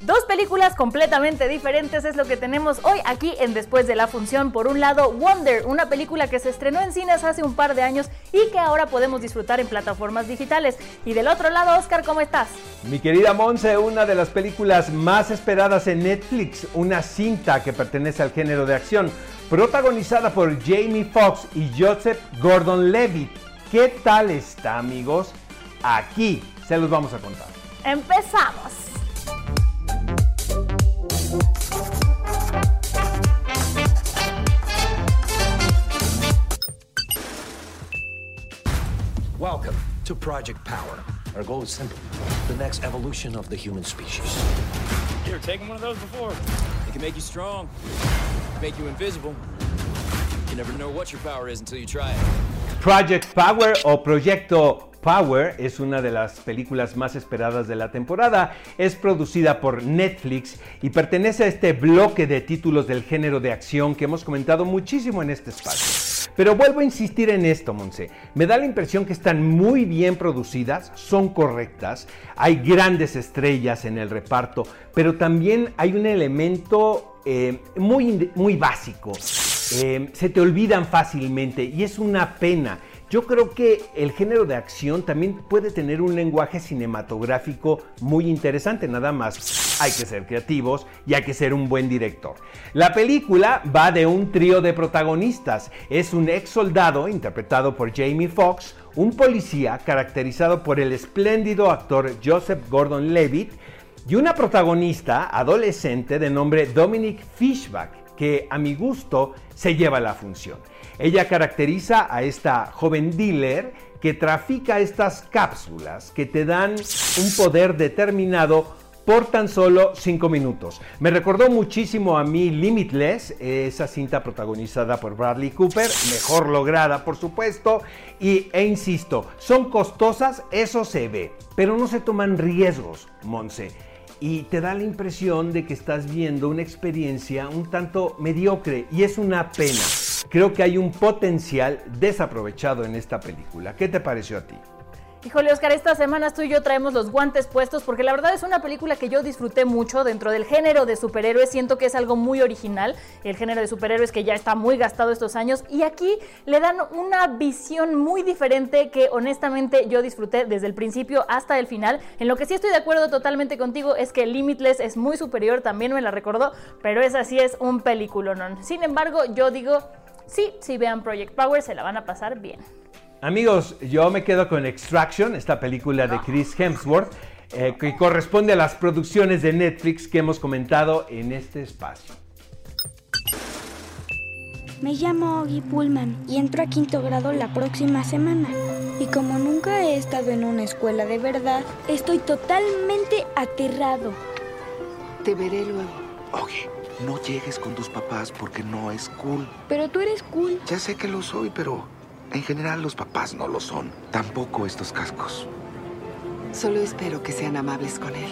Dos películas completamente diferentes es lo que tenemos hoy aquí en Después de la Función. Por un lado, Wonder, una película que se estrenó en cines hace un par de años y que ahora podemos disfrutar en plataformas digitales. Y del otro lado, Oscar, ¿cómo estás? Mi querida Monse, una de las películas más esperadas en Netflix, una cinta que pertenece al género de acción, protagonizada por Jamie Foxx y Joseph Gordon-Levitt. ¿Qué tal está, amigos? Aquí se los vamos a contar. ¡Empezamos! Project Power. Our goal is simple the next evolution of the human species. You ever taken one of those before? It can make you strong, make you invisible. You never know what your power is until you try it. Project Power o Proyecto Power es una de las películas más esperadas de la temporada. Es producida por Netflix y pertenece a este bloque de títulos del género de acción que hemos comentado muchísimo en este espacio. Pero vuelvo a insistir en esto, Monse. Me da la impresión que están muy bien producidas, son correctas, hay grandes estrellas en el reparto, pero también hay un elemento eh, muy, muy básico. Eh, se te olvidan fácilmente y es una pena. Yo creo que el género de acción también puede tener un lenguaje cinematográfico muy interesante, nada más hay que ser creativos y hay que ser un buen director. La película va de un trío de protagonistas. Es un ex soldado interpretado por Jamie Foxx, un policía caracterizado por el espléndido actor Joseph Gordon-Levitt y una protagonista adolescente de nombre Dominic Fishback, que a mi gusto se lleva la función. Ella caracteriza a esta joven dealer que trafica estas cápsulas que te dan un poder determinado por tan solo 5 minutos. Me recordó muchísimo a mí Limitless, esa cinta protagonizada por Bradley Cooper, mejor lograda por supuesto, y, e insisto, son costosas, eso se ve, pero no se toman riesgos, Monse. Y te da la impresión de que estás viendo una experiencia un tanto mediocre y es una pena. Creo que hay un potencial desaprovechado en esta película. ¿Qué te pareció a ti? Híjole, Oscar, estas semanas tú y yo traemos los guantes puestos porque la verdad es una película que yo disfruté mucho dentro del género de superhéroes. Siento que es algo muy original, el género de superhéroes que ya está muy gastado estos años. Y aquí le dan una visión muy diferente que honestamente yo disfruté desde el principio hasta el final. En lo que sí estoy de acuerdo totalmente contigo es que Limitless es muy superior, también me la recordó, pero esa sí es un peliculón. Sin embargo, yo digo, sí, si vean Project Power se la van a pasar bien. Amigos, yo me quedo con Extraction, esta película de Chris Hemsworth, eh, que corresponde a las producciones de Netflix que hemos comentado en este espacio. Me llamo Oggy Pullman y entro a quinto grado la próxima semana. Y como nunca he estado en una escuela de verdad, estoy totalmente aterrado. Te veré luego. Oggy, no llegues con tus papás porque no es cool. Pero tú eres cool. Ya sé que lo soy, pero en general los papás no lo son. Tampoco estos cascos. Solo espero que sean amables con él.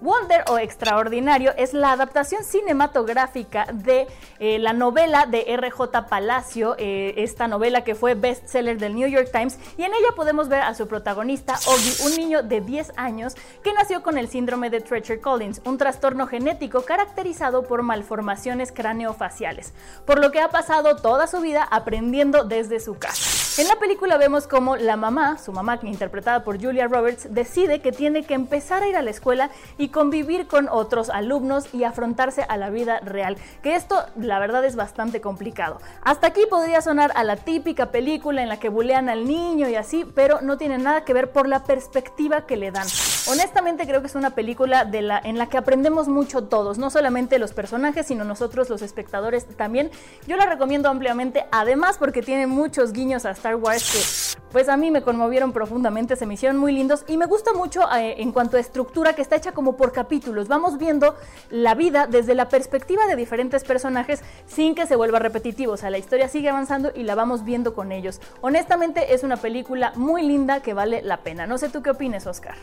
Wonder o Extraordinario es la adaptación cinematográfica de eh, la novela de R.J. Palacio, eh, esta novela que fue bestseller del New York Times, y en ella podemos ver a su protagonista, Oggy, un niño de 10 años que nació con el síndrome de Treacher Collins, un trastorno genético caracterizado por malformaciones craneofaciales, por lo que ha pasado toda su vida aprendiendo desde su casa. En la película vemos como la mamá, su mamá interpretada por Julia Roberts, decide que tiene que empezar a ir a la escuela y convivir con otros alumnos y afrontarse a la vida real, que esto la verdad es bastante complicado. Hasta aquí podría sonar a la típica película en la que bulean al niño y así, pero no tiene nada que ver por la perspectiva que le dan. Honestamente creo que es una película de la, en la que aprendemos mucho todos, no solamente los personajes, sino nosotros los espectadores también. Yo la recomiendo ampliamente, además porque tiene muchos guiños a Star Wars que pues a mí me conmovieron profundamente, se me hicieron muy lindos y me gusta mucho eh, en cuanto a estructura que está hecha como por capítulos. Vamos viendo la vida desde la perspectiva de diferentes personajes sin que se vuelva repetitivo, o sea, la historia sigue avanzando y la vamos viendo con ellos. Honestamente es una película muy linda que vale la pena. No sé tú qué opines, Oscar.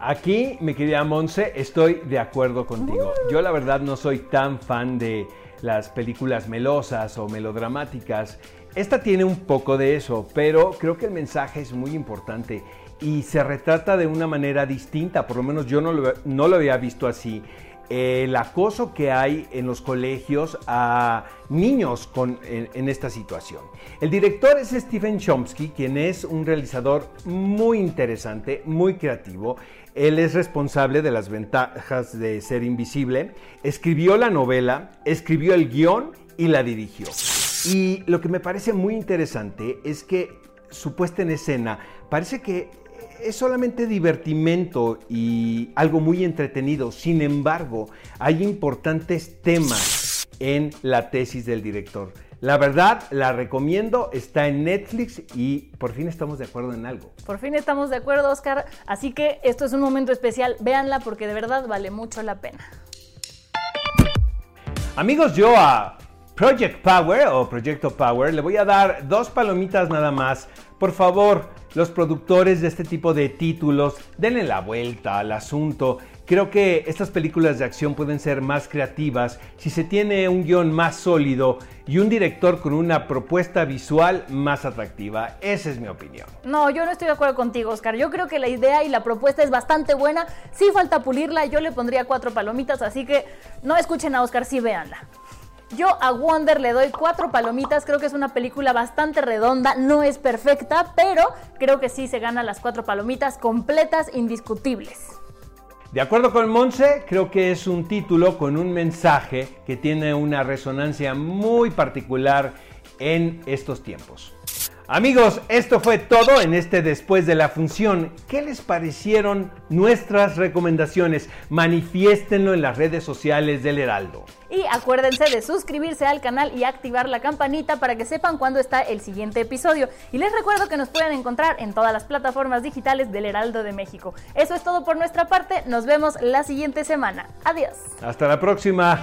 Aquí, mi querida Monse, estoy de acuerdo contigo. Yo la verdad no soy tan fan de las películas melosas o melodramáticas. Esta tiene un poco de eso, pero creo que el mensaje es muy importante y se retrata de una manera distinta, por lo menos yo no lo, no lo había visto así el acoso que hay en los colegios a niños con, en, esta situación. El director es Stephen Chomsky, quien es un realizador muy interesante, muy creativo. Él es responsable de las ventajas de ser invisible. Escribió la novela, escribió el guion y la dirigió. Y lo que me parece muy interesante es que su puesta en escena parece que es solamente divertimento y algo muy entretenido. Sin embargo, hay importantes temas en la tesis del director. La verdad, la recomiendo, está en Netflix y por fin estamos de acuerdo en algo. Por fin estamos de acuerdo, Oscar. Así que esto es un momento especial, véanla porque de verdad vale mucho la pena. Amigos, yo a Project Power o Proyecto Power le voy a dar dos palomitas nada más. Por favor, los productores de este tipo de títulos, denle la vuelta al asunto. Creo que estas películas de acción pueden ser más creativas si se tiene un guion más sólido y un director con una propuesta visual más atractiva. Esa es mi opinión. No, yo no estoy de acuerdo contigo, Oscar. Yo creo que la idea y la propuesta es bastante buena. Sí falta pulirla, yo le pondría cuatro palomitas, así que no escuchen a Oscar, sí véanla. Yo a Wonder le doy cuatro palomitas, creo que es una película bastante redonda, no es perfecta, pero creo que sí se gana las cuatro palomitas completas, indiscutibles. De acuerdo con Monse, creo que es un título con un mensaje que tiene una resonancia muy particular en estos tiempos. Amigos, esto fue todo en este después de la función. ¿Qué les parecieron nuestras recomendaciones? Manifiéstenlo en las redes sociales del Heraldo. Y acuérdense de suscribirse al canal y activar la campanita para que sepan cuándo está el siguiente episodio. Y les recuerdo que nos pueden encontrar en todas las plataformas digitales del Heraldo de México. Eso es todo por nuestra parte. Nos vemos la siguiente semana. Adiós. Hasta la próxima.